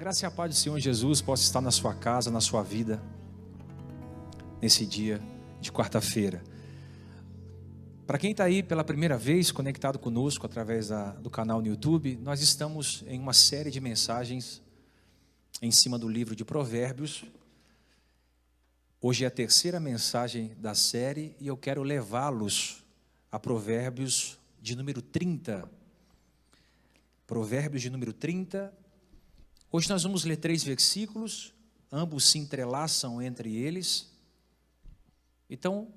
graça e a paz do Senhor Jesus possa estar na sua casa, na sua vida, nesse dia de quarta-feira. Para quem está aí pela primeira vez conectado conosco através da, do canal no YouTube, nós estamos em uma série de mensagens em cima do livro de Provérbios. Hoje é a terceira mensagem da série e eu quero levá-los a Provérbios de número 30. Provérbios de número 30. Hoje nós vamos ler três versículos, ambos se entrelaçam entre eles. Então,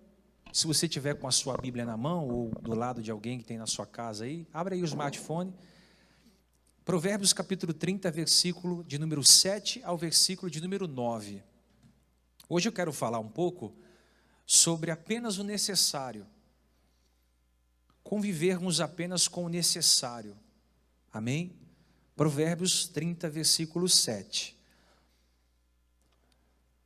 se você tiver com a sua Bíblia na mão ou do lado de alguém que tem na sua casa aí, abre aí o smartphone. Provérbios capítulo 30, versículo de número 7 ao versículo de número 9. Hoje eu quero falar um pouco sobre apenas o necessário. Convivermos apenas com o necessário. Amém? Provérbios 30, versículo 7.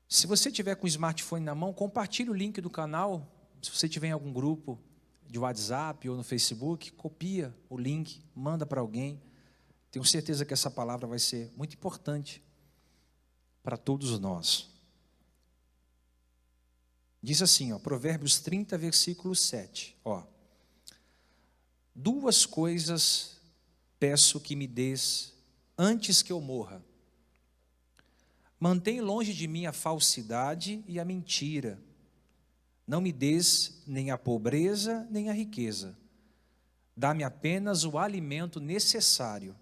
Se você tiver com o smartphone na mão, compartilhe o link do canal se você tiver em algum grupo de WhatsApp ou no Facebook, copia o link, manda para alguém. Tenho certeza que essa palavra vai ser muito importante para todos nós. Diz assim, ó, Provérbios 30, versículo 7, ó. Duas coisas peço que me des antes que eu morra. Mantém longe de mim a falsidade e a mentira não me des nem a pobreza, nem a riqueza. Dá-me apenas o alimento necessário.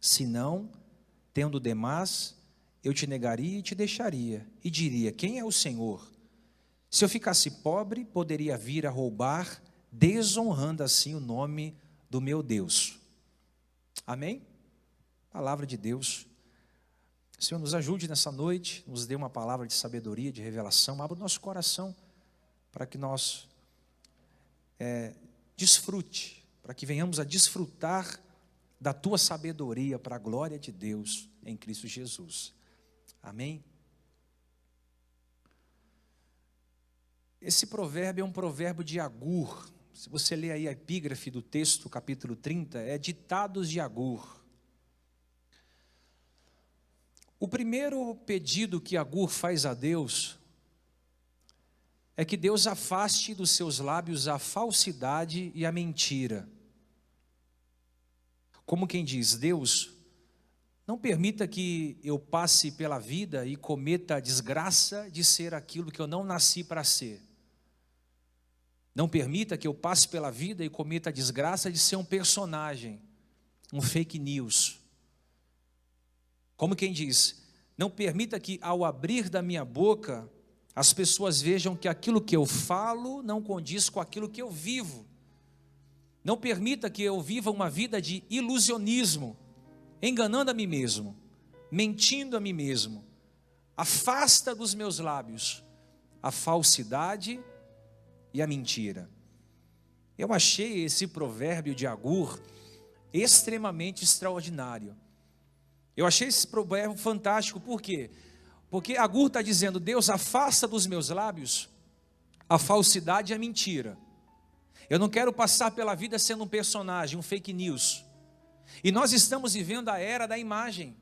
Senão, tendo demais, eu te negaria e te deixaria, e diria: Quem é o Senhor? Se eu ficasse pobre, poderia vir a roubar, desonrando assim o nome do meu Deus. Amém? Palavra de Deus. Senhor, nos ajude nessa noite, nos dê uma palavra de sabedoria, de revelação, abra o nosso coração para que nós é, desfrute, para que venhamos a desfrutar da tua sabedoria para a glória de Deus em Cristo Jesus. Amém? Esse provérbio é um provérbio de Agur. Se você ler aí a epígrafe do texto, capítulo 30, é ditados de Agur. O primeiro pedido que Agur faz a Deus é que Deus afaste dos seus lábios a falsidade e a mentira. Como quem diz, Deus, não permita que eu passe pela vida e cometa a desgraça de ser aquilo que eu não nasci para ser. Não permita que eu passe pela vida e cometa a desgraça de ser um personagem, um fake news. Como quem diz, não permita que ao abrir da minha boca as pessoas vejam que aquilo que eu falo não condiz com aquilo que eu vivo. Não permita que eu viva uma vida de ilusionismo, enganando a mim mesmo, mentindo a mim mesmo. Afasta dos meus lábios a falsidade e a mentira. Eu achei esse provérbio de Agur extremamente extraordinário. Eu achei esse provérbio fantástico, por quê? Porque Agur está dizendo: Deus, afasta dos meus lábios a falsidade e a mentira. Eu não quero passar pela vida sendo um personagem, um fake news. E nós estamos vivendo a era da imagem.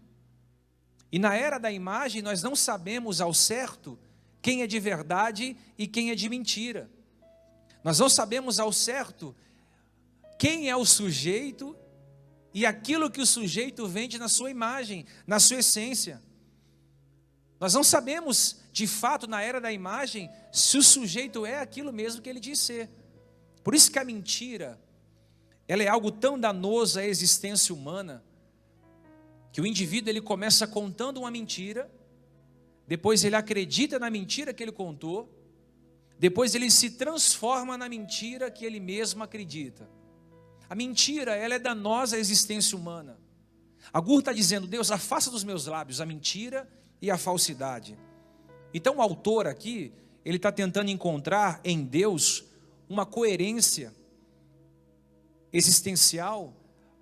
E na era da imagem, nós não sabemos ao certo quem é de verdade e quem é de mentira. Nós não sabemos ao certo quem é o sujeito e aquilo que o sujeito vende na sua imagem, na sua essência. Nós não sabemos, de fato, na era da imagem, se o sujeito é aquilo mesmo que ele diz ser. Por isso que a mentira, ela é algo tão danoso à existência humana, que o indivíduo ele começa contando uma mentira, depois ele acredita na mentira que ele contou, depois ele se transforma na mentira que ele mesmo acredita. A mentira, ela é danosa à existência humana. Agur está dizendo, Deus, afasta dos meus lábios a mentira e a falsidade. Então, o autor aqui, ele está tentando encontrar em Deus uma coerência existencial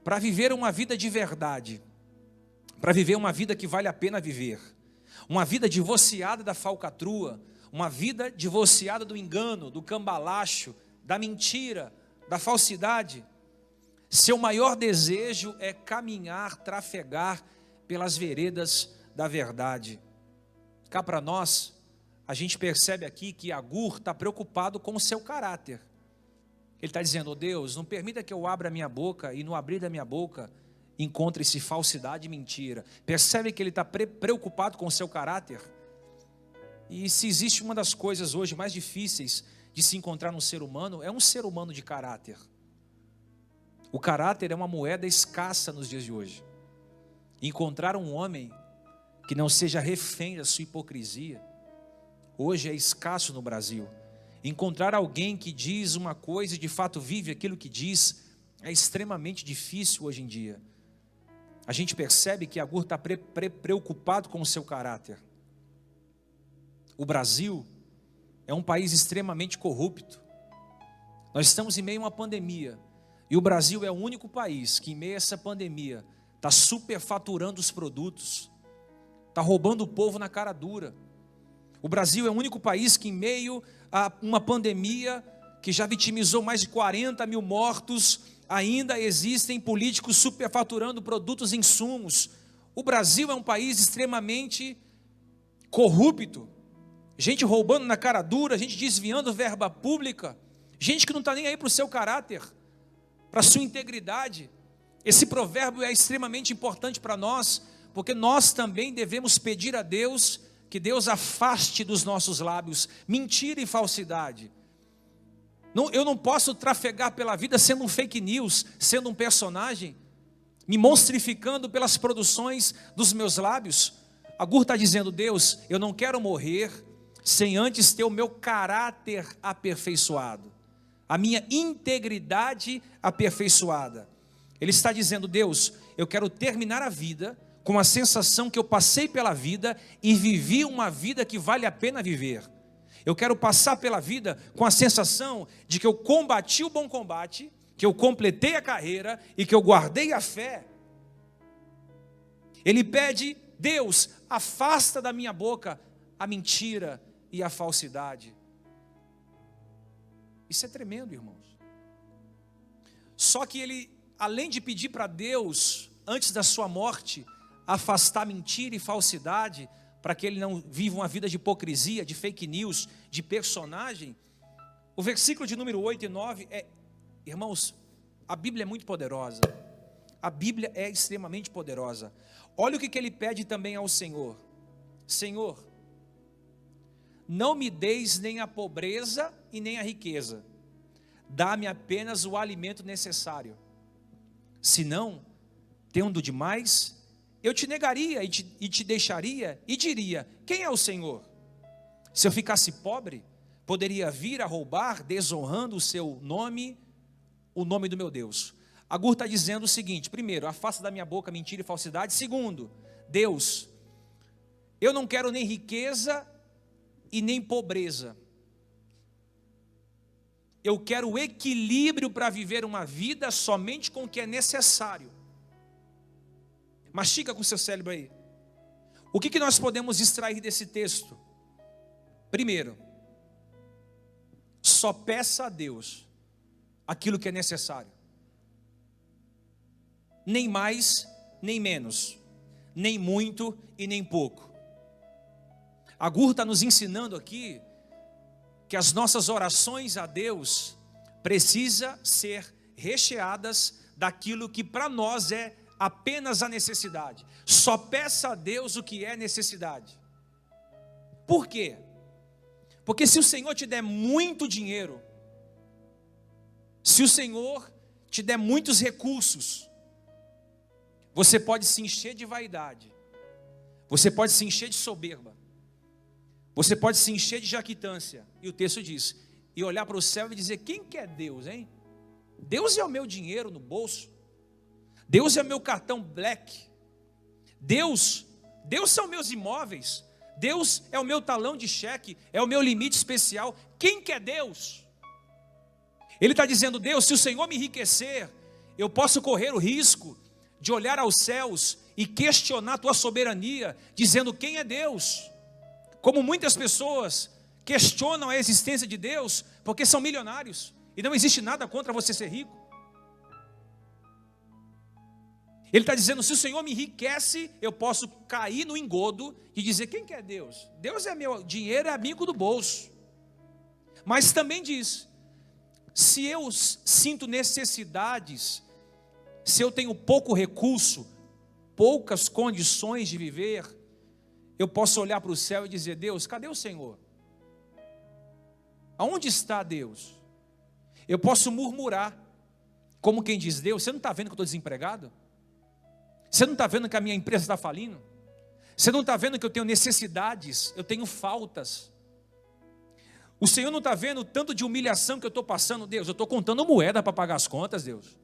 para viver uma vida de verdade, para viver uma vida que vale a pena viver, uma vida divorciada da falcatrua, uma vida divorciada do engano, do cambalacho, da mentira, da falsidade. Seu maior desejo é caminhar, trafegar pelas veredas da verdade. Cá para nós, a gente percebe aqui que Agur está preocupado com o seu caráter. Ele está dizendo: oh Deus, não permita que eu abra a minha boca e no abrir da minha boca encontre-se falsidade e mentira. Percebe que ele está preocupado com o seu caráter? E se existe uma das coisas hoje mais difíceis de se encontrar no ser humano, é um ser humano de caráter. O caráter é uma moeda escassa nos dias de hoje. Encontrar um homem que não seja refém da sua hipocrisia, hoje é escasso no Brasil. Encontrar alguém que diz uma coisa e de fato vive aquilo que diz é extremamente difícil hoje em dia. A gente percebe que Agur está pre pre preocupado com o seu caráter. O Brasil é um país extremamente corrupto. Nós estamos em meio a uma pandemia. E o Brasil é o único país que, em meio a essa pandemia, está superfaturando os produtos, está roubando o povo na cara dura. O Brasil é o único país que, em meio a uma pandemia que já vitimizou mais de 40 mil mortos, ainda existem políticos superfaturando produtos e insumos. O Brasil é um país extremamente corrupto, gente roubando na cara dura, gente desviando verba pública, gente que não está nem aí para o seu caráter para a sua integridade. Esse provérbio é extremamente importante para nós, porque nós também devemos pedir a Deus que Deus afaste dos nossos lábios mentira e falsidade. Não, eu não posso trafegar pela vida sendo um fake news, sendo um personagem, me monstrificando pelas produções dos meus lábios. A Gur está dizendo: Deus, eu não quero morrer sem antes ter o meu caráter aperfeiçoado a minha integridade aperfeiçoada. Ele está dizendo: Deus, eu quero terminar a vida com a sensação que eu passei pela vida e vivi uma vida que vale a pena viver. Eu quero passar pela vida com a sensação de que eu combati o bom combate, que eu completei a carreira e que eu guardei a fé. Ele pede: Deus, afasta da minha boca a mentira e a falsidade. Isso é tremendo, irmãos. Só que ele, além de pedir para Deus, antes da sua morte, afastar mentira e falsidade, para que ele não viva uma vida de hipocrisia, de fake news, de personagem, o versículo de número 8 e 9 é, irmãos, a Bíblia é muito poderosa. A Bíblia é extremamente poderosa. Olha o que, que ele pede também ao Senhor: Senhor, não me deis nem a pobreza e nem a riqueza, dá-me apenas o alimento necessário. Senão, tendo demais, eu te negaria e te, e te deixaria e diria: Quem é o Senhor? Se eu ficasse pobre, poderia vir a roubar, desonrando o seu nome, o nome do meu Deus. Agur está dizendo o seguinte: primeiro, afasta da minha boca mentira e falsidade. Segundo, Deus, eu não quero nem riqueza e nem pobreza. Eu quero equilíbrio para viver uma vida somente com o que é necessário. Mastiga com seu cérebro aí. O que, que nós podemos extrair desse texto? Primeiro, só peça a Deus aquilo que é necessário. Nem mais, nem menos. Nem muito e nem pouco. A Gur está nos ensinando aqui que as nossas orações a Deus precisa ser recheadas daquilo que para nós é apenas a necessidade. Só peça a Deus o que é necessidade. Por quê? Porque se o Senhor te der muito dinheiro, se o Senhor te der muitos recursos, você pode se encher de vaidade, você pode se encher de soberba, você pode se encher de jaquitância, e o texto diz, e olhar para o céu e dizer: quem que é Deus, hein? Deus é o meu dinheiro no bolso, Deus é o meu cartão black, Deus, Deus são meus imóveis, Deus é o meu talão de cheque, é o meu limite especial. Quem que é Deus? Ele está dizendo: Deus, se o Senhor me enriquecer, eu posso correr o risco de olhar aos céus e questionar a tua soberania, dizendo: quem é Deus? Como muitas pessoas questionam a existência de Deus porque são milionários e não existe nada contra você ser rico. Ele está dizendo: se o Senhor me enriquece, eu posso cair no engodo e dizer: quem que é Deus? Deus é meu dinheiro, é amigo do bolso. Mas também diz: se eu sinto necessidades, se eu tenho pouco recurso, poucas condições de viver, eu posso olhar para o céu e dizer: Deus, cadê o Senhor? Aonde está Deus? Eu posso murmurar, como quem diz: Deus, você não está vendo que eu estou desempregado? Você não está vendo que a minha empresa está falindo? Você não está vendo que eu tenho necessidades, eu tenho faltas? O Senhor não está vendo o tanto de humilhação que eu estou passando, Deus? Eu estou contando moeda para pagar as contas, Deus.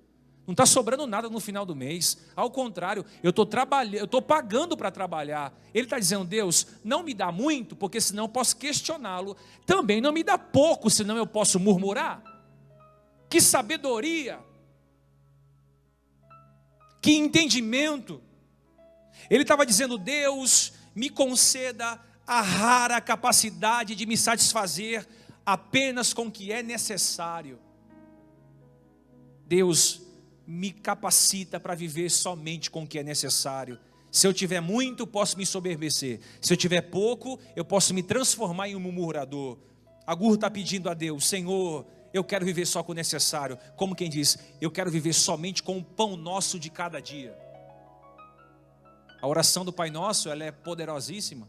Não está sobrando nada no final do mês. Ao contrário, eu estou trabalhando, eu estou pagando para trabalhar. Ele está dizendo, Deus, não me dá muito, porque senão eu posso questioná-lo. Também não me dá pouco, senão eu posso murmurar. Que sabedoria! Que entendimento! Ele estava dizendo, Deus, me conceda a rara capacidade de me satisfazer apenas com o que é necessário. Deus, me capacita para viver somente com o que é necessário. Se eu tiver muito, posso me soberbecer. Se eu tiver pouco, eu posso me transformar em um murmurador. Agur está pedindo a Deus, Senhor, eu quero viver só com o necessário. Como quem diz, eu quero viver somente com o pão nosso de cada dia. A oração do Pai Nosso, ela é poderosíssima,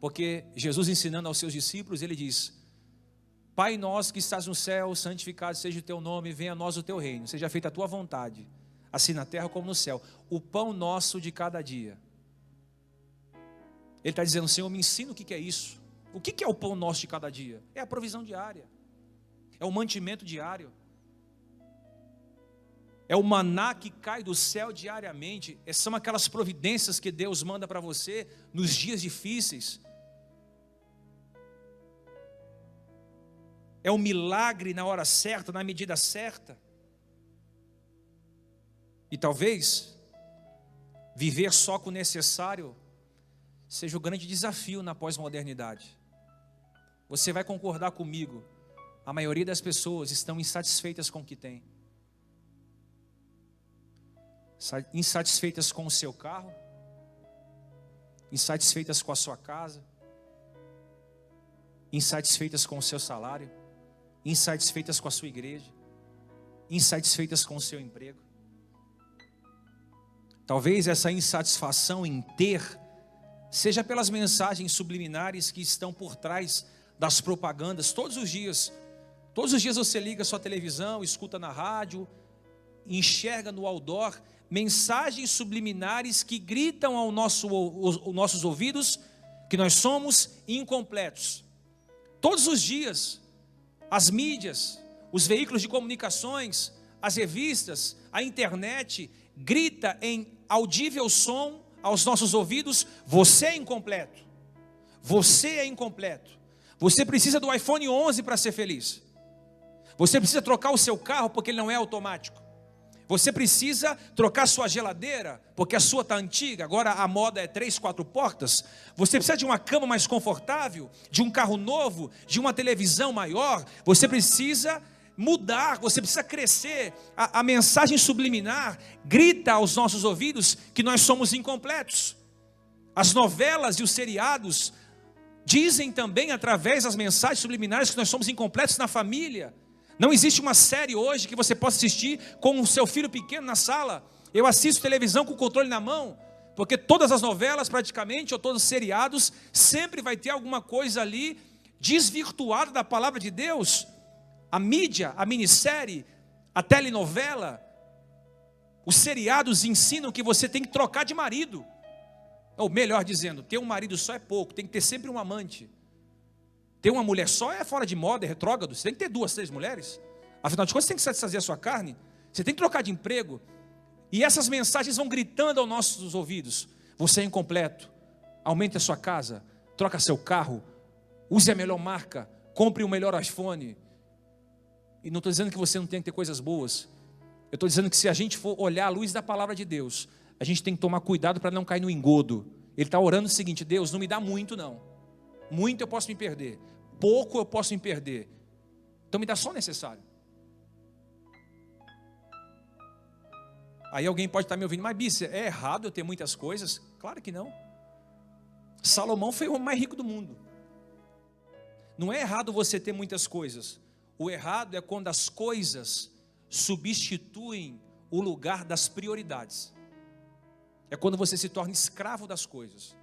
porque Jesus ensinando aos seus discípulos, ele diz: Pai nosso que estás no céu, santificado seja o teu nome, venha a nós o teu reino, seja feita a tua vontade, assim na terra como no céu. O pão nosso de cada dia. Ele está dizendo, Senhor, me ensina o que é isso. O que é o pão nosso de cada dia? É a provisão diária, é o mantimento diário, é o maná que cai do céu diariamente, são aquelas providências que Deus manda para você nos dias difíceis é um milagre na hora certa, na medida certa. E talvez viver só com o necessário seja o grande desafio na pós-modernidade. Você vai concordar comigo, a maioria das pessoas estão insatisfeitas com o que tem. Insatisfeitas com o seu carro, insatisfeitas com a sua casa, insatisfeitas com o seu salário insatisfeitas com a sua igreja, insatisfeitas com o seu emprego. Talvez essa insatisfação em ter seja pelas mensagens subliminares que estão por trás das propagandas todos os dias. Todos os dias você liga sua televisão, escuta na rádio, enxerga no outdoor mensagens subliminares que gritam ao nosso, aos nossos ouvidos que nós somos incompletos. Todos os dias as mídias, os veículos de comunicações, as revistas, a internet, grita em audível som aos nossos ouvidos: você é incompleto. Você é incompleto. Você precisa do iPhone 11 para ser feliz. Você precisa trocar o seu carro porque ele não é automático. Você precisa trocar sua geladeira, porque a sua está antiga, agora a moda é três, quatro portas. Você precisa de uma cama mais confortável, de um carro novo, de uma televisão maior. Você precisa mudar, você precisa crescer. A, a mensagem subliminar grita aos nossos ouvidos que nós somos incompletos. As novelas e os seriados dizem também, através das mensagens subliminares, que nós somos incompletos na família não existe uma série hoje que você possa assistir com o seu filho pequeno na sala. Eu assisto televisão com o controle na mão, porque todas as novelas, praticamente, ou todos os seriados, sempre vai ter alguma coisa ali desvirtuada da palavra de Deus. A mídia, a minissérie, a telenovela, os seriados ensinam que você tem que trocar de marido. Ou melhor dizendo, ter um marido só é pouco, tem que ter sempre um amante. Ter uma mulher só é fora de moda, é retrógrado. Você tem que ter duas, três mulheres. Afinal de contas, você tem que satisfazer a sua carne. Você tem que trocar de emprego. E essas mensagens vão gritando aos nossos ouvidos: Você é incompleto. Aumente a sua casa. Troca seu carro. Use a melhor marca. Compre o melhor iPhone. E não estou dizendo que você não tem que ter coisas boas. Eu estou dizendo que se a gente for olhar a luz da palavra de Deus, a gente tem que tomar cuidado para não cair no engodo. Ele está orando o seguinte: Deus, não me dá muito, não. Muito eu posso me perder, pouco eu posso me perder. Então me dá só o necessário. Aí alguém pode estar me ouvindo, mas Bícia, é errado eu ter muitas coisas? Claro que não. Salomão foi o homem mais rico do mundo. Não é errado você ter muitas coisas. O errado é quando as coisas substituem o lugar das prioridades. É quando você se torna escravo das coisas.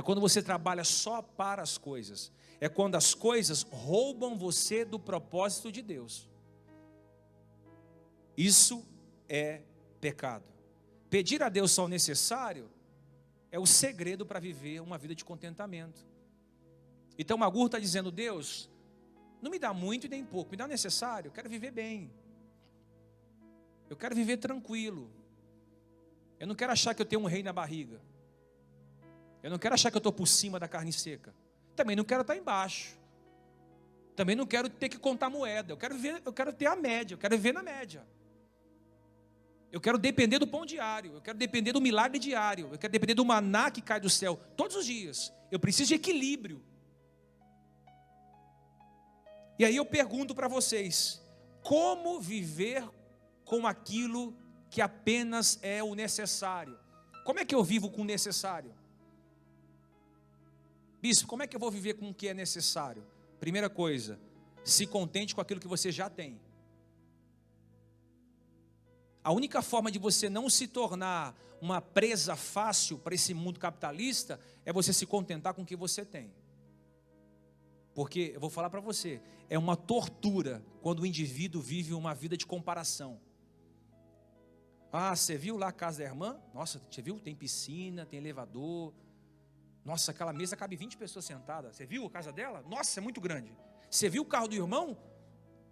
É quando você trabalha só para as coisas. É quando as coisas roubam você do propósito de Deus. Isso é pecado. Pedir a Deus só o necessário é o segredo para viver uma vida de contentamento. Então Magur está dizendo: Deus, não me dá muito e nem pouco, me dá o necessário, eu quero viver bem. Eu quero viver tranquilo. Eu não quero achar que eu tenho um rei na barriga. Eu não quero achar que eu estou por cima da carne seca. Também não quero estar embaixo. Também não quero ter que contar moeda. Eu quero, viver, eu quero ter a média, eu quero viver na média. Eu quero depender do pão diário, eu quero depender do milagre diário, eu quero depender do maná que cai do céu todos os dias. Eu preciso de equilíbrio. E aí eu pergunto para vocês: como viver com aquilo que apenas é o necessário? Como é que eu vivo com o necessário? Bispo, como é que eu vou viver com o que é necessário? Primeira coisa, se contente com aquilo que você já tem. A única forma de você não se tornar uma presa fácil para esse mundo capitalista é você se contentar com o que você tem. Porque, eu vou falar para você, é uma tortura quando o indivíduo vive uma vida de comparação. Ah, você viu lá a casa da irmã? Nossa, você viu? Tem piscina, tem elevador. Nossa, aquela mesa cabe 20 pessoas sentadas. Você viu a casa dela? Nossa, é muito grande. Você viu o carro do irmão?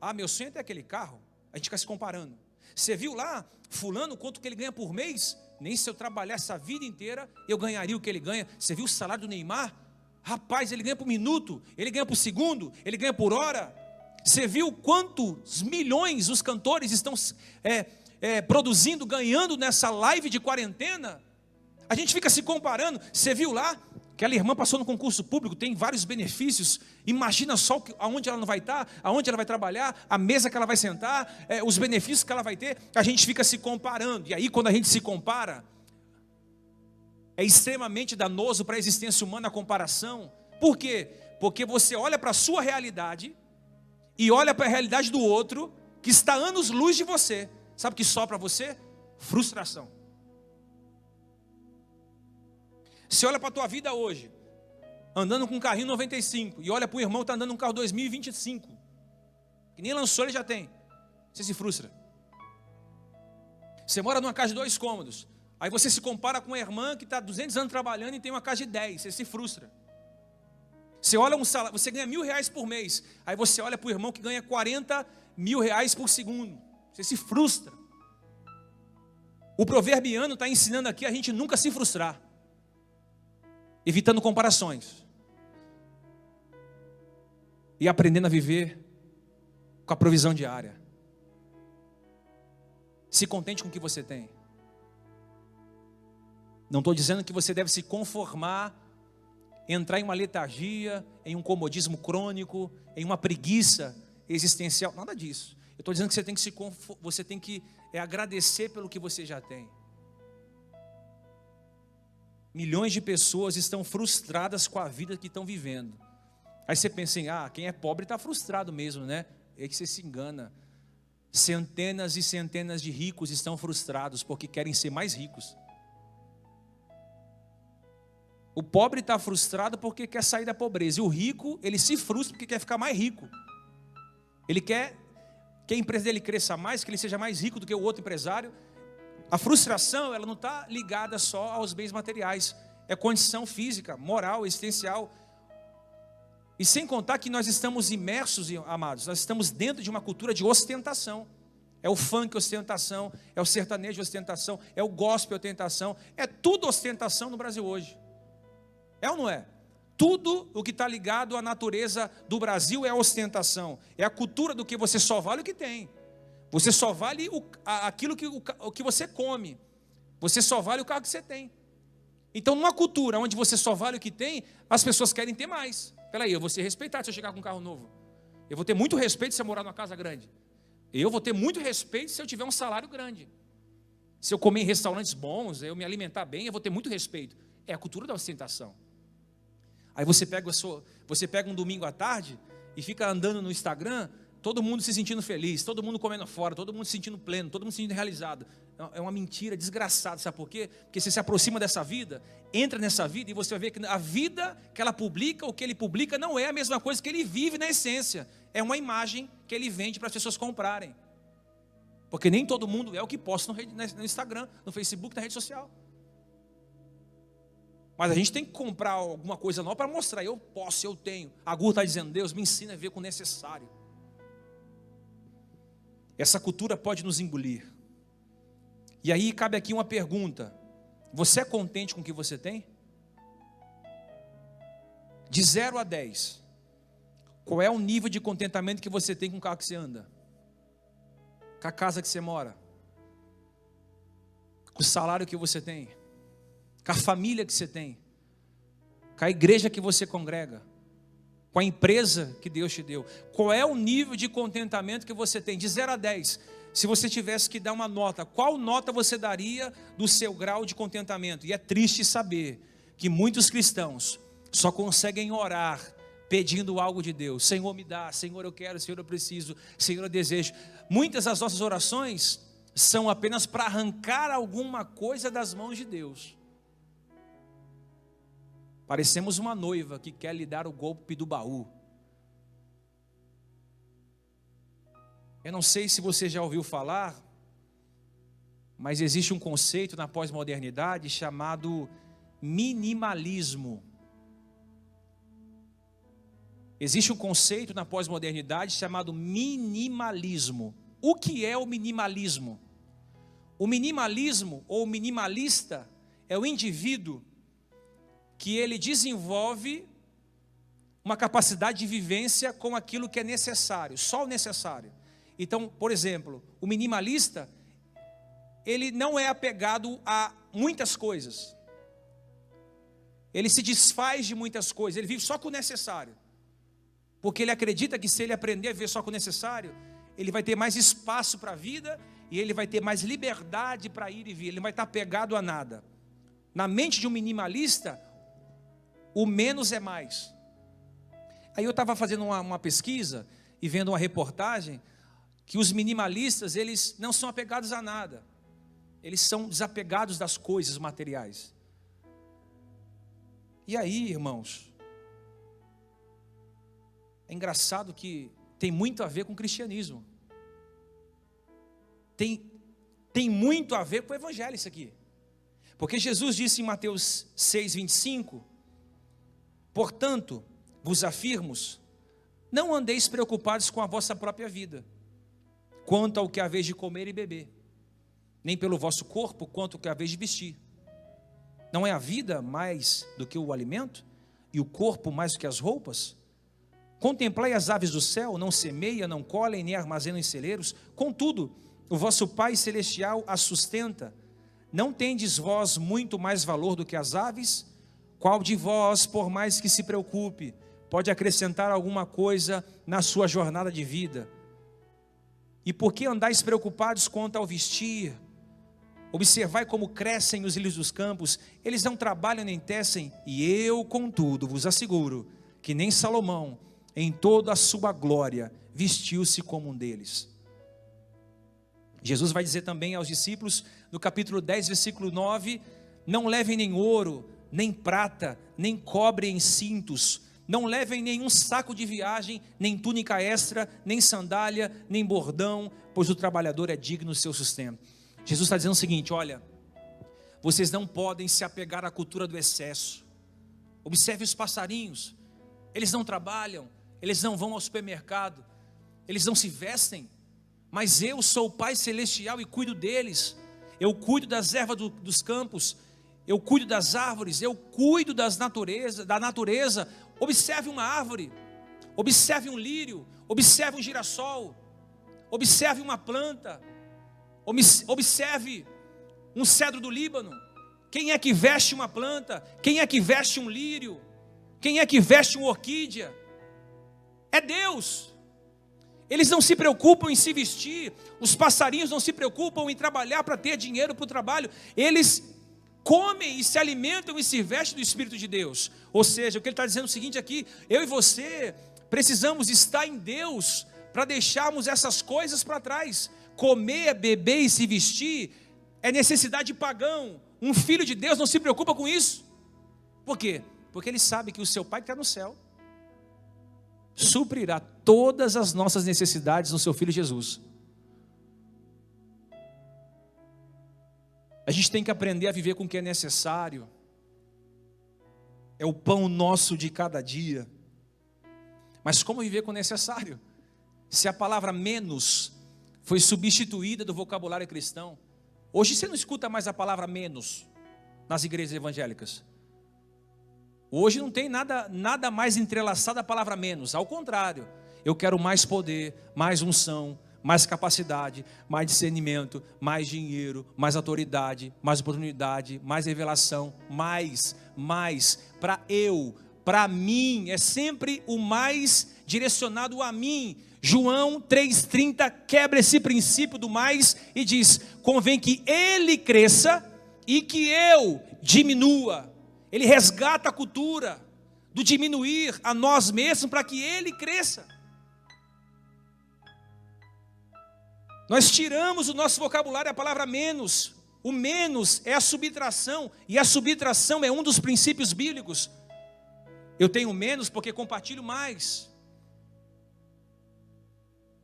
Ah, meu sonho é aquele carro. A gente fica se comparando. Você viu lá, fulano, quanto que ele ganha por mês? Nem se eu trabalhasse a vida inteira, eu ganharia o que ele ganha. Você viu o salário do Neymar? Rapaz, ele ganha por minuto, ele ganha por segundo, ele ganha por hora. Você viu quantos milhões os cantores estão é, é, produzindo, ganhando nessa live de quarentena? A gente fica se comparando. Você viu lá? Aquela irmã passou no concurso público, tem vários benefícios. Imagina só aonde ela não vai estar, aonde ela vai trabalhar, a mesa que ela vai sentar, é, os benefícios que ela vai ter. A gente fica se comparando. E aí, quando a gente se compara, é extremamente danoso para a existência humana a comparação. Por quê? Porque você olha para a sua realidade e olha para a realidade do outro que está anos luz de você. Sabe o que só para você? Frustração. Você olha para a tua vida hoje, andando com um carrinho 95, e olha para o irmão que está andando um carro 2025, que nem lançou ele já tem. Você se frustra. Você mora numa casa de dois cômodos, aí você se compara com uma irmã que está 200 anos trabalhando e tem uma casa de 10, você se frustra. Você olha um salário, você ganha mil reais por mês, aí você olha para o irmão que ganha 40 mil reais por segundo, você se frustra. O proverbiano está ensinando aqui a gente nunca se frustrar evitando comparações e aprendendo a viver com a provisão diária. Se contente com o que você tem. Não estou dizendo que você deve se conformar, entrar em uma letargia, em um comodismo crônico, em uma preguiça existencial, nada disso. Eu estou dizendo que você tem que se você tem que é, agradecer pelo que você já tem. Milhões de pessoas estão frustradas com a vida que estão vivendo. Aí você pensa em, ah, quem é pobre está frustrado mesmo, né? É que você se engana. Centenas e centenas de ricos estão frustrados porque querem ser mais ricos. O pobre está frustrado porque quer sair da pobreza. E o rico, ele se frustra porque quer ficar mais rico. Ele quer que a empresa dele cresça mais, que ele seja mais rico do que o outro empresário. A frustração, ela não está ligada só aos bens materiais, é condição física, moral, existencial. E sem contar que nós estamos imersos, amados, nós estamos dentro de uma cultura de ostentação. É o funk ostentação, é o sertanejo ostentação, é o gospel ostentação, é tudo ostentação no Brasil hoje. É ou não é? Tudo o que está ligado à natureza do Brasil é ostentação. É a cultura do que você só vale o que tem. Você só vale o, aquilo que, o, o que você come. Você só vale o carro que você tem. Então, numa cultura onde você só vale o que tem, as pessoas querem ter mais. Peraí, eu vou ser respeitado se eu chegar com um carro novo. Eu vou ter muito respeito se eu morar numa casa grande. Eu vou ter muito respeito se eu tiver um salário grande. Se eu comer em restaurantes bons, eu me alimentar bem, eu vou ter muito respeito. É a cultura da ostentação. Aí você pega, sua, você pega um domingo à tarde e fica andando no Instagram, todo mundo se sentindo feliz, todo mundo comendo fora, todo mundo se sentindo pleno, todo mundo se sentindo realizado. É uma mentira desgraçada, sabe por quê? Porque você se aproxima dessa vida, entra nessa vida e você vai ver que a vida que ela publica, o que ele publica, não é a mesma coisa que ele vive na essência. É uma imagem que ele vende para as pessoas comprarem. Porque nem todo mundo é o que posta no Instagram, no Facebook, na rede social. Mas a gente tem que comprar alguma coisa nova para mostrar. Eu posso, eu tenho. A Gur está dizendo, Deus, me ensina a ver com o necessário. Essa cultura pode nos engolir. E aí cabe aqui uma pergunta: Você é contente com o que você tem? De 0 a 10, qual é o nível de contentamento que você tem com o carro que você anda? Com a casa que você mora? Com o salário que você tem? com a família que você tem, com a igreja que você congrega, com a empresa que Deus te deu. Qual é o nível de contentamento que você tem? De 0 a 10. Se você tivesse que dar uma nota, qual nota você daria do seu grau de contentamento? E é triste saber que muitos cristãos só conseguem orar pedindo algo de Deus. Senhor, me dá, Senhor, eu quero, Senhor, eu preciso, Senhor, eu desejo. Muitas das nossas orações são apenas para arrancar alguma coisa das mãos de Deus. Parecemos uma noiva que quer lhe dar o golpe do baú. Eu não sei se você já ouviu falar, mas existe um conceito na pós-modernidade chamado minimalismo. Existe um conceito na pós-modernidade chamado minimalismo. O que é o minimalismo? O minimalismo ou minimalista é o indivíduo que ele desenvolve uma capacidade de vivência com aquilo que é necessário, só o necessário. Então, por exemplo, o minimalista, ele não é apegado a muitas coisas. Ele se desfaz de muitas coisas, ele vive só com o necessário. Porque ele acredita que se ele aprender a viver só com o necessário, ele vai ter mais espaço para a vida e ele vai ter mais liberdade para ir e vir, ele não vai estar apegado a nada. Na mente de um minimalista, o menos é mais. Aí eu estava fazendo uma, uma, pesquisa e vendo uma reportagem que os minimalistas, eles não são apegados a nada. Eles são desapegados das coisas materiais. E aí, irmãos, é engraçado que tem muito a ver com o cristianismo. Tem, tem muito a ver com o evangelho isso aqui. Porque Jesus disse em Mateus 6, 25, Portanto, vos afirmo, não andeis preocupados com a vossa própria vida, quanto ao que haveis de comer e beber, nem pelo vosso corpo, quanto ao que haveis de vestir. Não é a vida mais do que o alimento, e o corpo mais do que as roupas? Contemplai as aves do céu, não semeiam, não colhem, nem armazenam em celeiros, contudo, o vosso Pai Celestial as sustenta. Não tendes vós muito mais valor do que as aves? Qual de vós, por mais que se preocupe, pode acrescentar alguma coisa na sua jornada de vida? E por que andais preocupados quanto ao vestir? Observai como crescem os ilhos dos campos, eles não trabalham nem tecem, e eu, contudo, vos asseguro que nem Salomão, em toda a sua glória, vestiu-se como um deles. Jesus vai dizer também aos discípulos, no capítulo 10, versículo 9: Não levem nem ouro, nem prata, nem cobre em cintos, não levem nenhum saco de viagem, nem túnica extra, nem sandália, nem bordão, pois o trabalhador é digno do seu sustento. Jesus está dizendo o seguinte: olha, vocês não podem se apegar à cultura do excesso. Observe os passarinhos, eles não trabalham, eles não vão ao supermercado, eles não se vestem, mas eu sou o Pai Celestial e cuido deles. Eu cuido das ervas do, dos campos, eu cuido das árvores, eu cuido das natureza, da natureza. Observe uma árvore, observe um lírio, observe um girassol, observe uma planta, observe um cedro do Líbano. Quem é que veste uma planta? Quem é que veste um lírio? Quem é que veste uma orquídea? É Deus. Eles não se preocupam em se vestir, os passarinhos não se preocupam em trabalhar para ter dinheiro para o trabalho, eles comem e se alimentam e se vestem do Espírito de Deus. Ou seja, o que ele está dizendo é o seguinte aqui: eu e você precisamos estar em Deus para deixarmos essas coisas para trás. Comer, beber e se vestir é necessidade pagão. Um filho de Deus não se preocupa com isso. Por quê? Porque ele sabe que o seu pai que está no céu suprirá todas as nossas necessidades no seu filho Jesus. A gente tem que aprender a viver com o que é necessário. É o pão nosso de cada dia. Mas como viver com o necessário? Se a palavra menos foi substituída do vocabulário cristão. Hoje você não escuta mais a palavra menos nas igrejas evangélicas. Hoje não tem nada, nada mais entrelaçado a palavra menos. Ao contrário, eu quero mais poder, mais unção, mais capacidade, mais discernimento, mais dinheiro, mais autoridade, mais oportunidade, mais revelação, mais, mais, para eu, para mim, é sempre o mais direcionado a mim. João 3,30 quebra esse princípio do mais e diz: convém que ele cresça e que eu diminua. Ele resgata a cultura do diminuir a nós mesmos para que ele cresça. Nós tiramos o nosso vocabulário a palavra menos. O menos é a subtração, e a subtração é um dos princípios bíblicos. Eu tenho menos porque compartilho mais.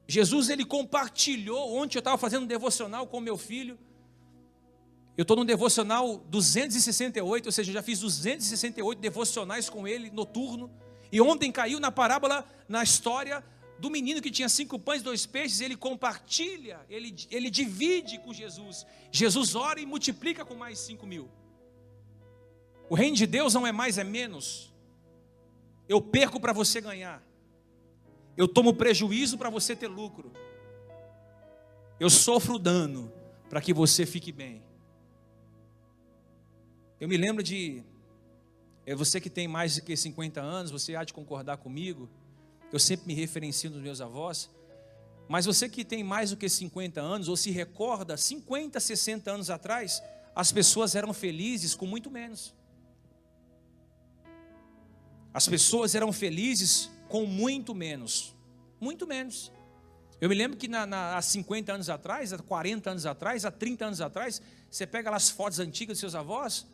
Jesus ele compartilhou. Ontem eu estava fazendo um devocional com meu filho. Eu estou no devocional 268, ou seja, já fiz 268 devocionais com ele noturno. E ontem caiu na parábola, na história do menino que tinha cinco pães e dois peixes, ele compartilha, ele, ele divide com Jesus. Jesus ora e multiplica com mais cinco mil. O reino de Deus não é mais, é menos. Eu perco para você ganhar. Eu tomo prejuízo para você ter lucro. Eu sofro dano para que você fique bem. Eu me lembro de. É você que tem mais de que 50 anos, você há de concordar comigo eu sempre me referencio nos meus avós. Mas você que tem mais do que 50 anos, ou se recorda, 50, 60 anos atrás, as pessoas eram felizes com muito menos. As pessoas eram felizes com muito menos. Muito menos. Eu me lembro que na, na, há 50 anos atrás, há 40 anos atrás, há 30 anos atrás, você pega lá as fotos antigas dos seus avós,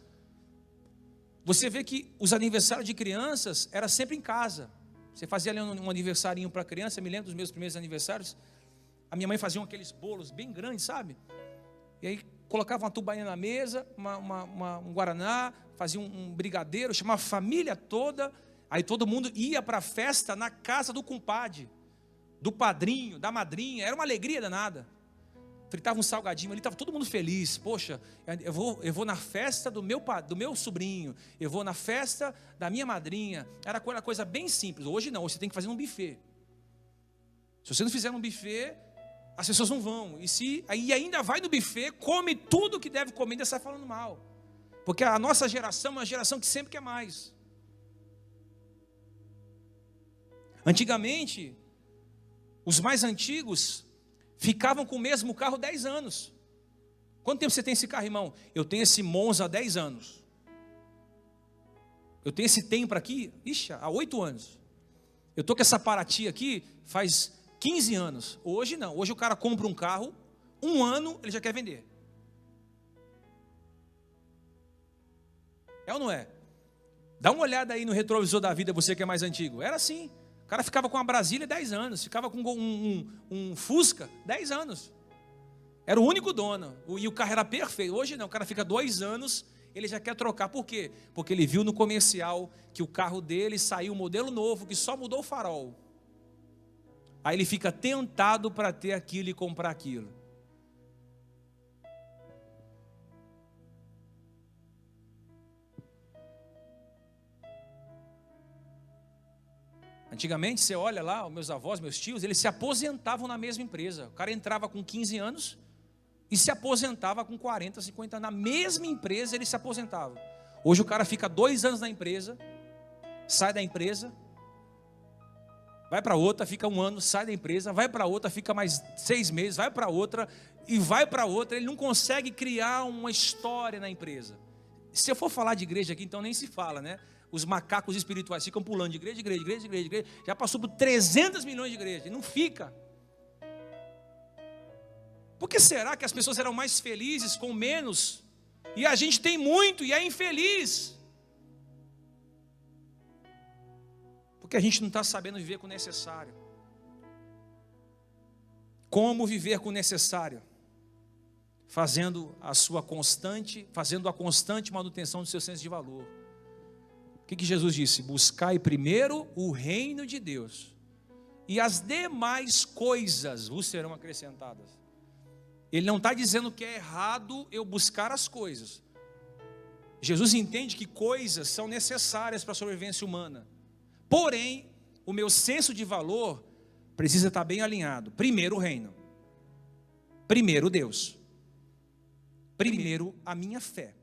você vê que os aniversários de crianças era sempre em casa. Você fazia ali um, um aniversário para criança, me lembro dos meus primeiros aniversários. A minha mãe fazia aqueles bolos bem grandes, sabe? E aí colocava uma tubainha na mesa, uma, uma, uma, um guaraná, fazia um, um brigadeiro, chamava a família toda. Aí todo mundo ia para a festa na casa do compadre, do padrinho, da madrinha. Era uma alegria danada fritava um salgadinho ali, estava todo mundo feliz. Poxa, eu vou, eu vou na festa do meu, do meu sobrinho, eu vou na festa da minha madrinha. Era uma coisa bem simples. Hoje não, hoje você tem que fazer um buffet. Se você não fizer um buffet, as pessoas não vão. E se aí ainda vai no buffet, come tudo que deve comer ainda sai falando mal. Porque a nossa geração é uma geração que sempre quer mais. Antigamente, os mais antigos ficavam com o mesmo carro 10 anos. Quanto tempo você tem esse carro, irmão? Eu tenho esse Monza há 10 anos. Eu tenho esse Tempra aqui, ixi, há 8 anos. Eu estou com essa Paraty aqui faz 15 anos. Hoje não. Hoje o cara compra um carro, um ano ele já quer vender. É ou não é? Dá uma olhada aí no retrovisor da vida, você que é mais antigo. Era assim cara ficava com a Brasília 10 anos, ficava com um, um, um Fusca 10 anos. Era o único dono. E o carro era perfeito. Hoje não, o cara fica dois anos, ele já quer trocar. Por quê? Porque ele viu no comercial que o carro dele saiu um modelo novo, que só mudou o farol. Aí ele fica tentado para ter aquilo e comprar aquilo. Antigamente, você olha lá, os meus avós, meus tios, eles se aposentavam na mesma empresa. O cara entrava com 15 anos e se aposentava com 40, 50 anos. Na mesma empresa, ele se aposentava. Hoje o cara fica dois anos na empresa, sai da empresa, vai para outra, fica um ano, sai da empresa, vai para outra, fica mais seis meses, vai para outra e vai para outra. Ele não consegue criar uma história na empresa. Se eu for falar de igreja aqui, então nem se fala, né? Os macacos espirituais ficam pulando de igreja, de igreja, de igreja, de igreja, de igreja. Já passou por 300 milhões de igrejas não fica. Por que será que as pessoas eram mais felizes com menos? E a gente tem muito e é infeliz. Porque a gente não está sabendo viver com o necessário. Como viver com o necessário? Fazendo a sua constante, fazendo a constante manutenção do seu senso de valor. Que, que Jesus disse? Buscai primeiro o reino de Deus, e as demais coisas vos serão acrescentadas. Ele não está dizendo que é errado eu buscar as coisas. Jesus entende que coisas são necessárias para a sobrevivência humana. Porém, o meu senso de valor precisa estar bem alinhado. Primeiro o reino. Primeiro Deus. Primeiro a minha fé.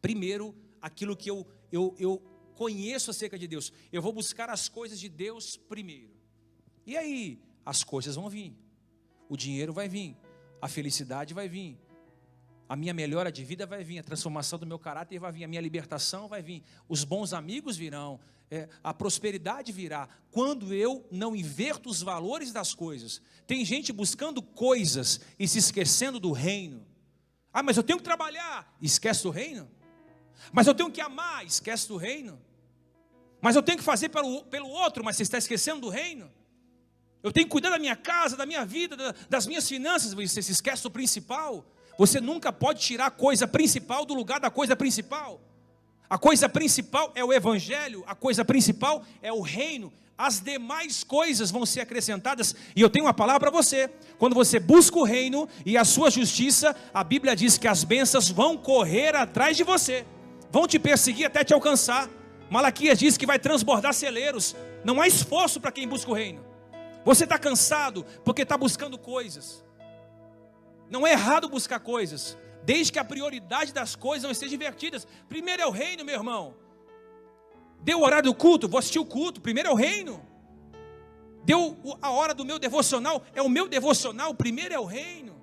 Primeiro aquilo que eu, eu, eu conheço acerca de Deus. Eu vou buscar as coisas de Deus primeiro. E aí, as coisas vão vir. O dinheiro vai vir. A felicidade vai vir. A minha melhora de vida vai vir. A transformação do meu caráter vai vir. A minha libertação vai vir. Os bons amigos virão é, a prosperidade virá quando eu não inverto os valores das coisas. Tem gente buscando coisas e se esquecendo do reino. Ah, mas eu tenho que trabalhar, esquece do reino. Mas eu tenho que amar, esquece do reino. Mas eu tenho que fazer pelo, pelo outro, mas você está esquecendo do reino. Eu tenho que cuidar da minha casa, da minha vida, da, das minhas finanças, você se esquece do principal. Você nunca pode tirar a coisa principal do lugar da coisa principal. A coisa principal é o evangelho, a coisa principal é o reino. As demais coisas vão ser acrescentadas, e eu tenho uma palavra para você. Quando você busca o reino e a sua justiça, a Bíblia diz que as bênçãos vão correr atrás de você, vão te perseguir até te alcançar. Malaquias diz que vai transbordar celeiros. Não há esforço para quem busca o reino. Você está cansado porque está buscando coisas. Não é errado buscar coisas, desde que a prioridade das coisas não esteja invertidas. Primeiro é o reino, meu irmão. Deu o horário do culto, vou assistir o culto. Primeiro é o reino. Deu a hora do meu devocional, é o meu devocional. Primeiro é o reino.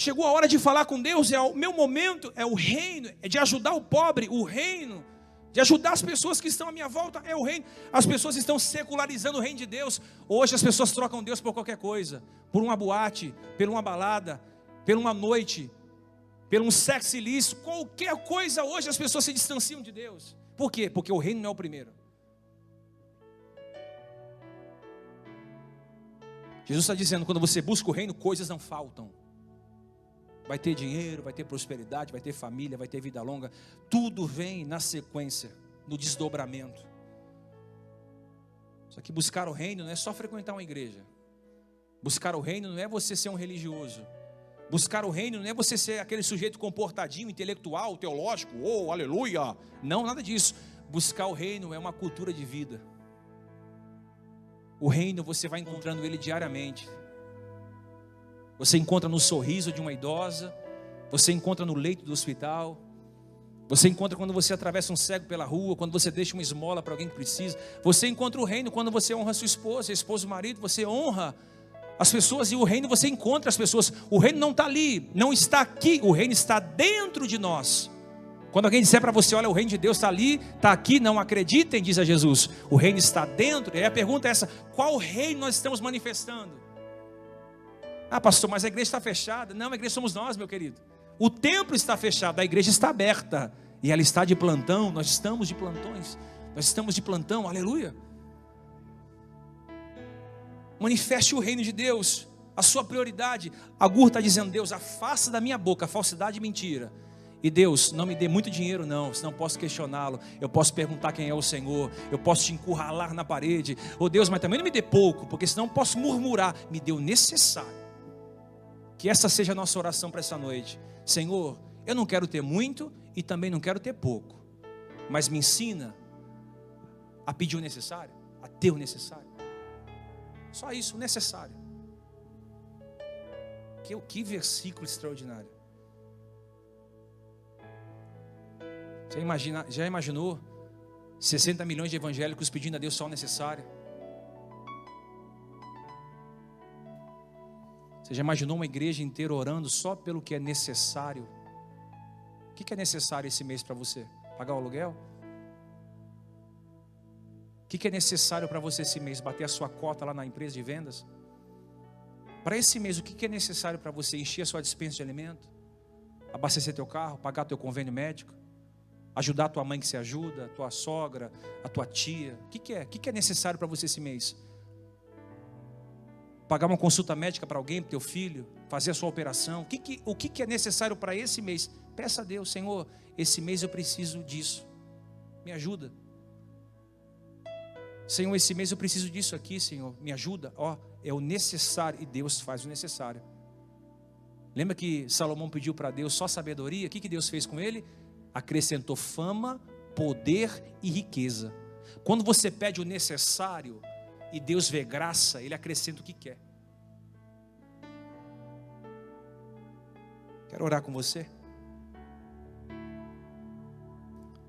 Chegou a hora de falar com Deus, é o meu momento, é o reino, é de ajudar o pobre, o reino, de ajudar as pessoas que estão à minha volta, é o reino. As pessoas estão secularizando o reino de Deus. Hoje as pessoas trocam Deus por qualquer coisa, por uma boate, por uma balada, por uma noite, por um sexo ilícito, qualquer coisa hoje as pessoas se distanciam de Deus. Por quê? Porque o reino não é o primeiro. Jesus está dizendo: quando você busca o reino, coisas não faltam. Vai ter dinheiro, vai ter prosperidade, vai ter família, vai ter vida longa. Tudo vem na sequência, no desdobramento. Só que buscar o reino não é só frequentar uma igreja. Buscar o reino não é você ser um religioso. Buscar o reino não é você ser aquele sujeito comportadinho, intelectual, teológico, oh, aleluia. Não, nada disso. Buscar o reino é uma cultura de vida. O reino você vai encontrando ele diariamente. Você encontra no sorriso de uma idosa, você encontra no leito do hospital, você encontra quando você atravessa um cego pela rua, quando você deixa uma esmola para alguém que precisa. Você encontra o reino quando você honra sua esposa, esposa e marido, você honra as pessoas e o reino você encontra as pessoas. O reino não está ali, não está aqui, o reino está dentro de nós. Quando alguém disser para você, olha, o reino de Deus está ali, está aqui, não acreditem, diz a Jesus. O reino está dentro. E a pergunta é essa: qual reino nós estamos manifestando? Ah, pastor, mas a igreja está fechada. Não, a igreja somos nós, meu querido. O templo está fechado, a igreja está aberta. E ela está de plantão, nós estamos de plantões. Nós estamos de plantão, aleluia. Manifeste o reino de Deus, a sua prioridade. Agur está dizendo: Deus, afasta da minha boca falsidade e mentira. E Deus, não me dê muito dinheiro, não, senão posso questioná-lo. Eu posso perguntar quem é o Senhor. Eu posso te encurralar na parede. Oh Deus, mas também não me dê pouco, porque senão posso murmurar. Me o necessário. Que essa seja a nossa oração para essa noite. Senhor, eu não quero ter muito e também não quero ter pouco. Mas me ensina a pedir o necessário, a ter o necessário. Só isso, o necessário. Que, que versículo extraordinário. Já, imagina, já imaginou 60 milhões de evangélicos pedindo a Deus só o necessário. Você já imaginou uma igreja inteira orando só pelo que é necessário? O que é necessário esse mês para você? Pagar o aluguel? O que é necessário para você esse mês? Bater a sua cota lá na empresa de vendas? Para esse mês, o que é necessário para você? Encher a sua dispensa de alimento? Abastecer teu carro? Pagar teu convênio médico? Ajudar a tua mãe que se ajuda? A tua sogra? A tua tia? O que é? O que é necessário para você esse mês? Pagar uma consulta médica para alguém, para teu filho, fazer a sua operação. O que, que, o que, que é necessário para esse mês? Peça a Deus, Senhor, esse mês eu preciso disso. Me ajuda. Senhor, esse mês eu preciso disso aqui, Senhor. Me ajuda. Ó, é o necessário e Deus faz o necessário. Lembra que Salomão pediu para Deus só sabedoria? O que, que Deus fez com ele? Acrescentou fama, poder e riqueza. Quando você pede o necessário, e Deus vê graça, Ele acrescenta o que quer. Quero orar com você.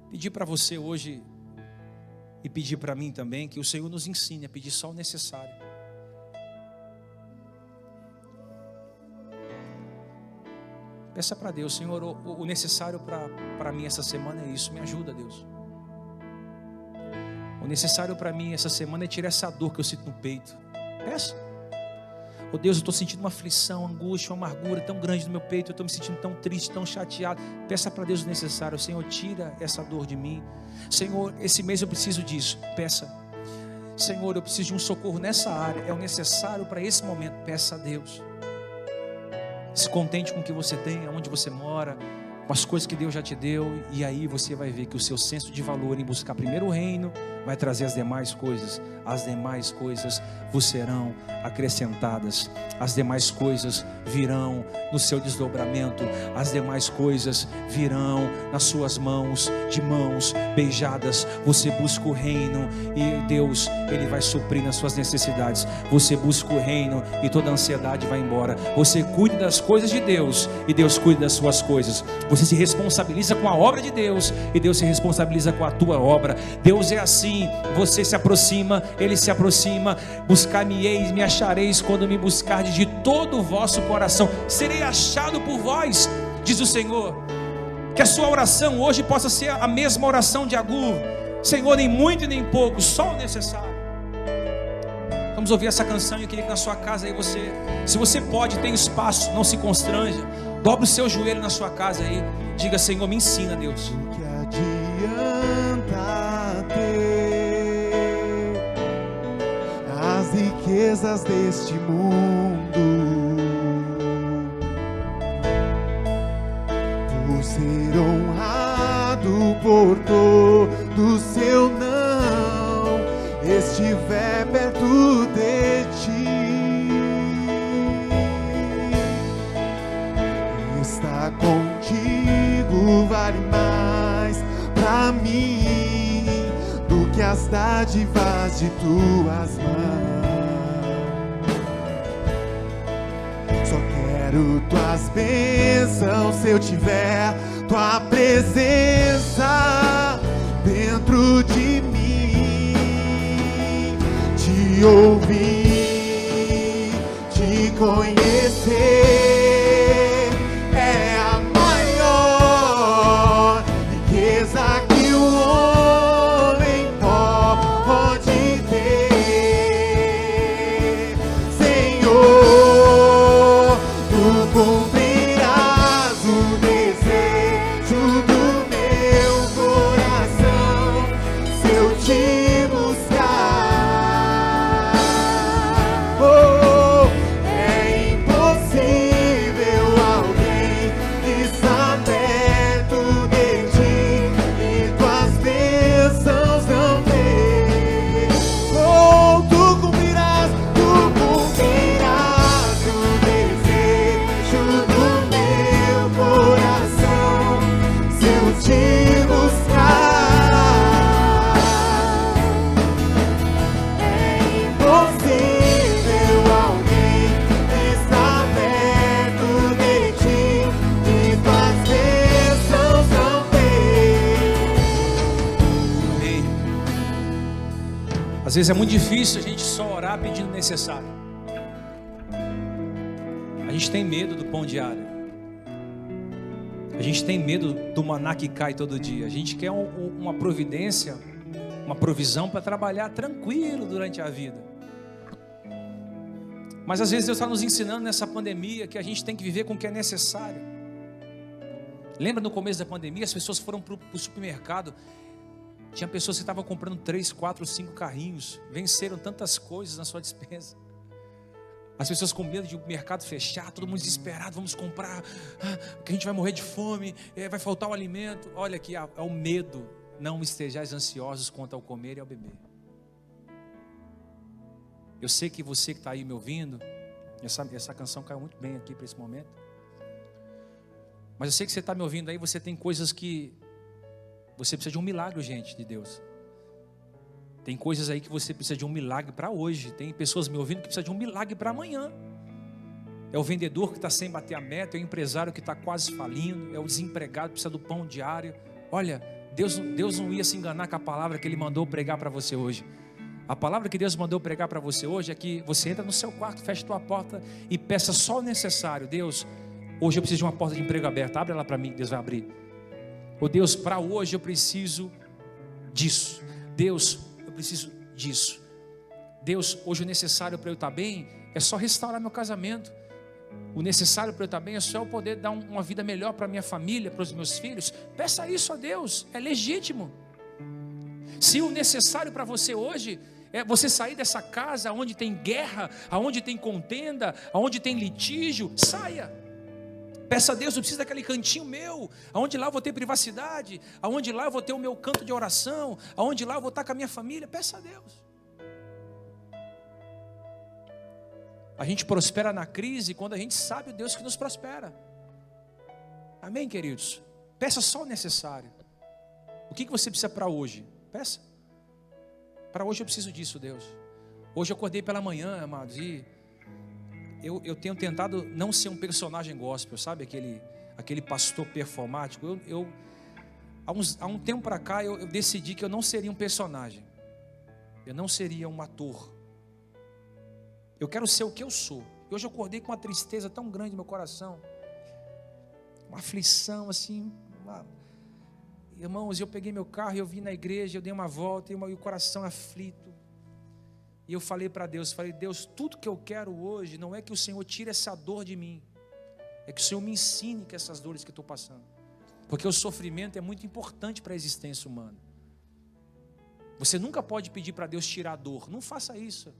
Pedir para você hoje e pedir para mim também que o Senhor nos ensine a pedir só o necessário. Peça para Deus, Senhor, o, necessário para mim essa semana é isso. Me ajuda, Deus. Necessário para mim essa semana é tirar essa dor que eu sinto no peito. Peça. Oh Deus, eu estou sentindo uma aflição, angústia, uma amargura tão grande no meu peito. Eu estou me sentindo tão triste, tão chateado. Peça para Deus o necessário. Senhor, tira essa dor de mim. Senhor, esse mês eu preciso disso. Peça. Senhor, eu preciso de um socorro nessa área. É o necessário para esse momento. Peça a Deus. Se contente com o que você tem, aonde você mora com as coisas que Deus já te deu, e aí você vai ver que o seu senso de valor em buscar primeiro o reino vai trazer as demais coisas. As demais coisas vos serão acrescentadas. As demais coisas virão no seu desdobramento. As demais coisas virão nas suas mãos, de mãos beijadas. Você busca o reino e Deus, ele vai suprir nas suas necessidades. Você busca o reino e toda ansiedade vai embora. Você cuida das coisas de Deus e Deus cuida das suas coisas. Você se responsabiliza com a obra de Deus e Deus se responsabiliza com a tua obra. Deus é assim você se aproxima, ele se aproxima. Buscar-me-eis, me achareis quando me buscardes de todo o vosso coração. Serei achado por vós, diz o Senhor. Que a sua oração hoje possa ser a mesma oração de Agur. Senhor, nem muito nem pouco, só o necessário. Vamos ouvir essa canção e eu queria que na sua casa aí você, se você pode, tem espaço, não se constranja. Dobre o seu joelho na sua casa aí. Diga, Senhor, me ensina, Deus. O que adianta ter riquezas deste mundo. Por ser honrado por todo seu não, estiver perto de ti. Vale mais para mim do que as dádivas de tuas mãos. quero tuas bênçãos se eu tiver tua presença dentro de mim. Te ouvir, te conhecer. Vezes é muito difícil a gente só orar pedindo necessário. A gente tem medo do pão diário. A gente tem medo do maná que cai todo dia. A gente quer um, uma providência, uma provisão para trabalhar tranquilo durante a vida. Mas às vezes Deus está nos ensinando nessa pandemia que a gente tem que viver com o que é necessário. Lembra no começo da pandemia, as pessoas foram para o supermercado tinha pessoas que estavam comprando três, quatro, cinco carrinhos, venceram tantas coisas na sua dispensa. As pessoas com medo de o mercado fechar, todo mundo desesperado, vamos comprar, ah, que a gente vai morrer de fome, é, vai faltar o alimento. Olha aqui, é o medo. Não estejais ansiosos quanto ao comer e ao beber. Eu sei que você que está aí me ouvindo, essa, essa canção caiu muito bem aqui para esse momento. Mas eu sei que você está me ouvindo aí, você tem coisas que você precisa de um milagre, gente, de Deus. Tem coisas aí que você precisa de um milagre para hoje. Tem pessoas me ouvindo que precisa de um milagre para amanhã. É o vendedor que está sem bater a meta, é o empresário que está quase falindo, é o desempregado que precisa do pão diário. Olha, Deus, Deus não ia se enganar com a palavra que Ele mandou pregar para você hoje. A palavra que Deus mandou pregar para você hoje é que você entra no seu quarto, fecha tua porta e peça só o necessário. Deus, hoje eu preciso de uma porta de emprego aberta. Abre ela para mim, Deus vai abrir. Oh Deus, para hoje eu preciso disso. Deus, eu preciso disso. Deus, hoje o necessário para eu estar bem é só restaurar meu casamento. O necessário para eu estar bem é só eu poder dar uma vida melhor para minha família, para os meus filhos. Peça isso a Deus, é legítimo. Se o necessário para você hoje é você sair dessa casa onde tem guerra, aonde tem contenda, aonde tem litígio, saia. Peça a Deus, eu preciso daquele cantinho meu, aonde lá eu vou ter privacidade, aonde lá eu vou ter o meu canto de oração, aonde lá eu vou estar com a minha família. Peça a Deus. A gente prospera na crise quando a gente sabe o Deus que nos prospera. Amém, queridos? Peça só o necessário. O que você precisa para hoje? Peça. Para hoje eu preciso disso, Deus. Hoje eu acordei pela manhã, amados, e eu, eu tenho tentado não ser um personagem gospel, sabe? Aquele, aquele pastor performático. Eu, eu há, uns, há um tempo para cá, eu, eu decidi que eu não seria um personagem. Eu não seria um ator. Eu quero ser o que eu sou. Hoje eu acordei com uma tristeza tão grande no meu coração. Uma aflição assim. Uma... Irmãos, eu peguei meu carro, eu vim na igreja, eu dei uma volta e, o coração aflito. E eu falei para Deus, falei, Deus, tudo que eu quero hoje não é que o Senhor tire essa dor de mim. É que o Senhor me ensine com essas dores que estou passando. Porque o sofrimento é muito importante para a existência humana. Você nunca pode pedir para Deus tirar a dor. Não faça isso.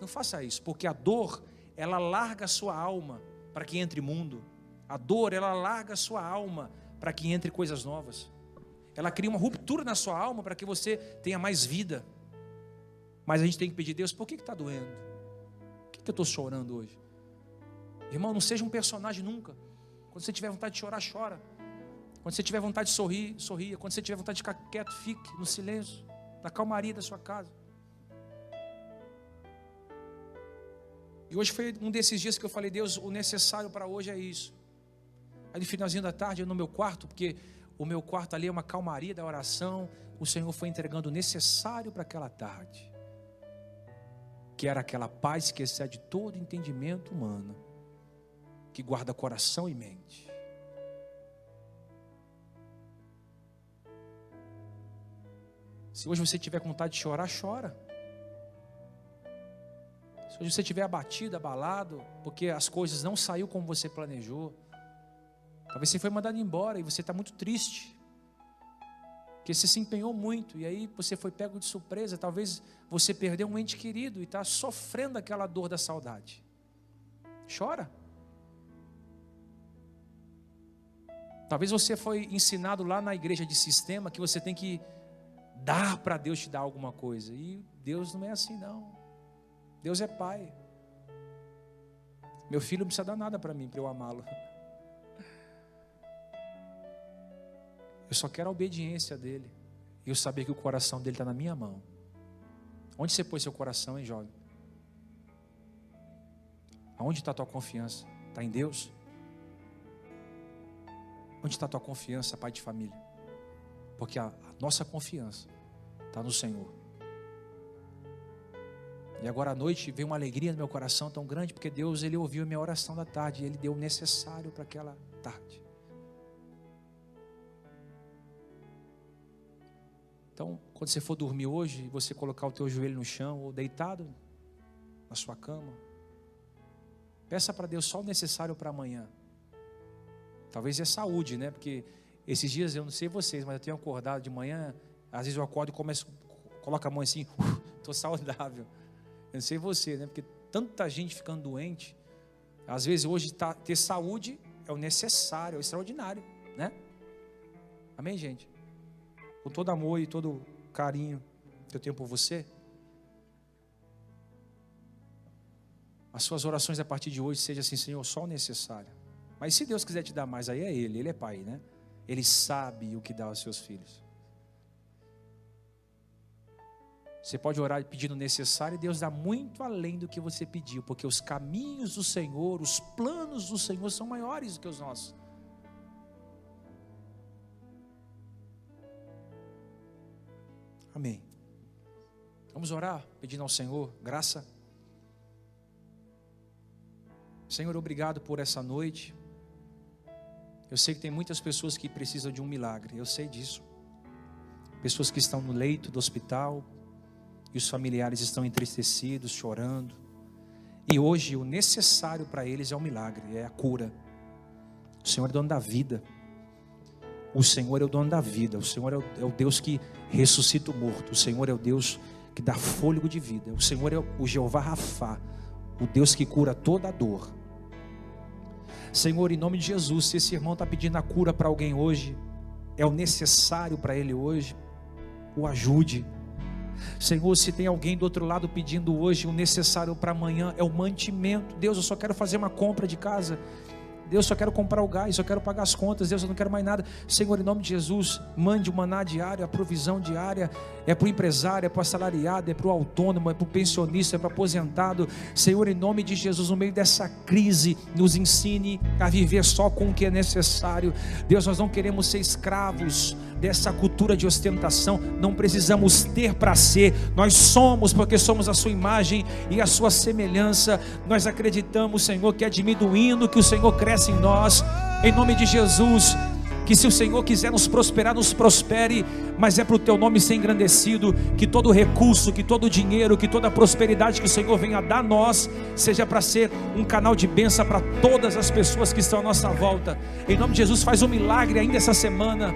Não faça isso, porque a dor, ela larga a sua alma para que entre mundo. A dor, ela larga a sua alma para que entre coisas novas. Ela cria uma ruptura na sua alma para que você tenha mais vida. Mas a gente tem que pedir, Deus, por que está doendo? Por que, que eu estou chorando hoje? Irmão, não seja um personagem nunca. Quando você tiver vontade de chorar, chora. Quando você tiver vontade de sorrir, sorria. Quando você tiver vontade de ficar quieto, fique no silêncio, na calmaria da sua casa. E hoje foi um desses dias que eu falei, Deus, o necessário para hoje é isso. Aí no finalzinho da tarde, eu no meu quarto, porque o meu quarto ali é uma calmaria da oração, o Senhor foi entregando o necessário para aquela tarde que era aquela paz que excede todo entendimento humano, que guarda coração e mente. Se hoje você tiver vontade de chorar, chora. Se hoje você estiver abatido, abalado, porque as coisas não saíram como você planejou, talvez você foi mandado embora e você está muito triste que você se empenhou muito e aí você foi pego de surpresa, talvez você perdeu um ente querido e está sofrendo aquela dor da saudade. Chora. Talvez você foi ensinado lá na igreja de sistema que você tem que dar para Deus te dar alguma coisa. E Deus não é assim não. Deus é pai. Meu filho não precisa dar nada para mim para eu amá-lo. Eu só quero a obediência dele. E eu saber que o coração dele está na minha mão. Onde você pôs seu coração, hein, jovem? Aonde está a tua confiança? Está em Deus? Onde está a tua confiança, pai de família? Porque a, a nossa confiança está no Senhor. E agora à noite veio uma alegria no meu coração tão grande, porque Deus ele ouviu minha oração da tarde, e ele deu o necessário para aquela tarde. Então, quando você for dormir hoje, você colocar o teu joelho no chão ou deitado na sua cama, peça para Deus só o necessário para amanhã. Talvez é saúde, né? Porque esses dias eu não sei vocês, mas eu tenho acordado de manhã, às vezes eu acordo e começo, coloco a mão assim, estou saudável. Eu não sei você, né? Porque tanta gente ficando doente, às vezes hoje tá, ter saúde é o necessário, é o extraordinário, né? Amém, gente? Com todo amor e todo carinho que eu tenho por você, as suas orações a partir de hoje sejam assim, Senhor, só o necessário. Mas se Deus quiser te dar mais, aí é Ele, Ele é Pai, né? Ele sabe o que dá aos seus filhos. Você pode orar pedindo o necessário e Deus dá muito além do que você pediu, porque os caminhos do Senhor, os planos do Senhor são maiores do que os nossos. Amém. Vamos orar, pedindo ao Senhor graça. Senhor, obrigado por essa noite. Eu sei que tem muitas pessoas que precisam de um milagre, eu sei disso. Pessoas que estão no leito do hospital e os familiares estão entristecidos, chorando. E hoje o necessário para eles é o um milagre, é a cura. O Senhor é dono da vida. O Senhor é o dono da vida, o Senhor é o, é o Deus que ressuscita o morto, o Senhor é o Deus que dá fôlego de vida, o Senhor é o Jeová Rafá, o Deus que cura toda a dor. Senhor, em nome de Jesus, se esse irmão está pedindo a cura para alguém hoje, é o necessário para ele hoje, o ajude. Senhor, se tem alguém do outro lado pedindo hoje o necessário para amanhã, é o mantimento. Deus, eu só quero fazer uma compra de casa. Deus, só quero comprar o gás, só quero pagar as contas. Deus, eu não quero mais nada. Senhor, em nome de Jesus, mande o maná diário, a provisão diária. É para o empresário, é para o assalariado, é para o autônomo, é para o pensionista, é para o aposentado. Senhor, em nome de Jesus, no meio dessa crise, nos ensine a viver só com o que é necessário. Deus, nós não queremos ser escravos dessa cultura de ostentação. Não precisamos ter para ser. Nós somos porque somos a sua imagem e a sua semelhança. Nós acreditamos, Senhor, que é diminuindo que o Senhor cresce em nós. Em nome de Jesus, que se o Senhor quiser nos prosperar, nos prospere, mas é para o teu nome ser engrandecido, que todo recurso, que todo dinheiro, que toda prosperidade que o Senhor venha dar a nós, seja para ser um canal de bênção para todas as pessoas que estão à nossa volta. Em nome de Jesus, faz um milagre ainda essa semana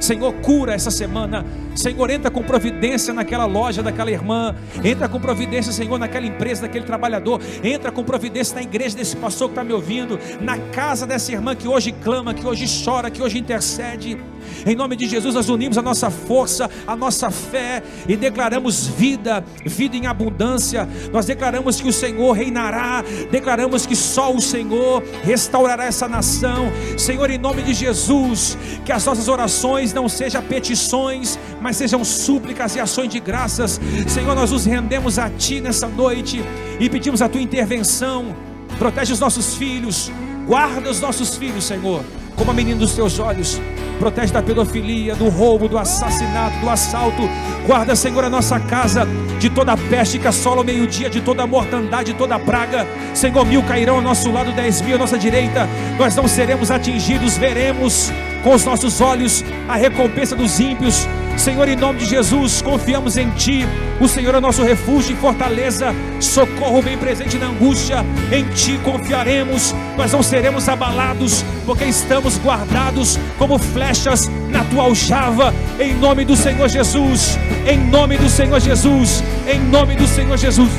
Senhor, cura essa semana. Senhor, entra com providência naquela loja daquela irmã. Entra com providência, Senhor, naquela empresa, daquele trabalhador. Entra com providência na igreja desse pastor que está me ouvindo. Na casa dessa irmã que hoje clama, que hoje chora, que hoje intercede. Em nome de Jesus, nós unimos a nossa força, a nossa fé e declaramos vida, vida em abundância. Nós declaramos que o Senhor reinará, declaramos que só o Senhor restaurará essa nação. Senhor, em nome de Jesus, que as nossas orações não sejam petições, mas sejam súplicas e ações de graças. Senhor, nós nos rendemos a Ti nessa noite e pedimos a Tua intervenção. Protege os nossos filhos, guarda os nossos filhos, Senhor, como a menina dos teus olhos protege da pedofilia, do roubo, do assassinato, do assalto. Guarda, Senhor, a nossa casa de toda peste que assola o meio-dia, de toda mortandade, de toda praga. Senhor, mil cairão ao nosso lado, dez mil à nossa direita. Nós não seremos atingidos, veremos com os nossos olhos a recompensa dos ímpios. Senhor, em nome de Jesus, confiamos em Ti. O Senhor é nosso refúgio e fortaleza, socorro bem presente na angústia. Em Ti confiaremos, nós não seremos abalados, porque estamos guardados como flechas na Tua aljava. Em nome do Senhor Jesus, em nome do Senhor Jesus, em nome do Senhor Jesus.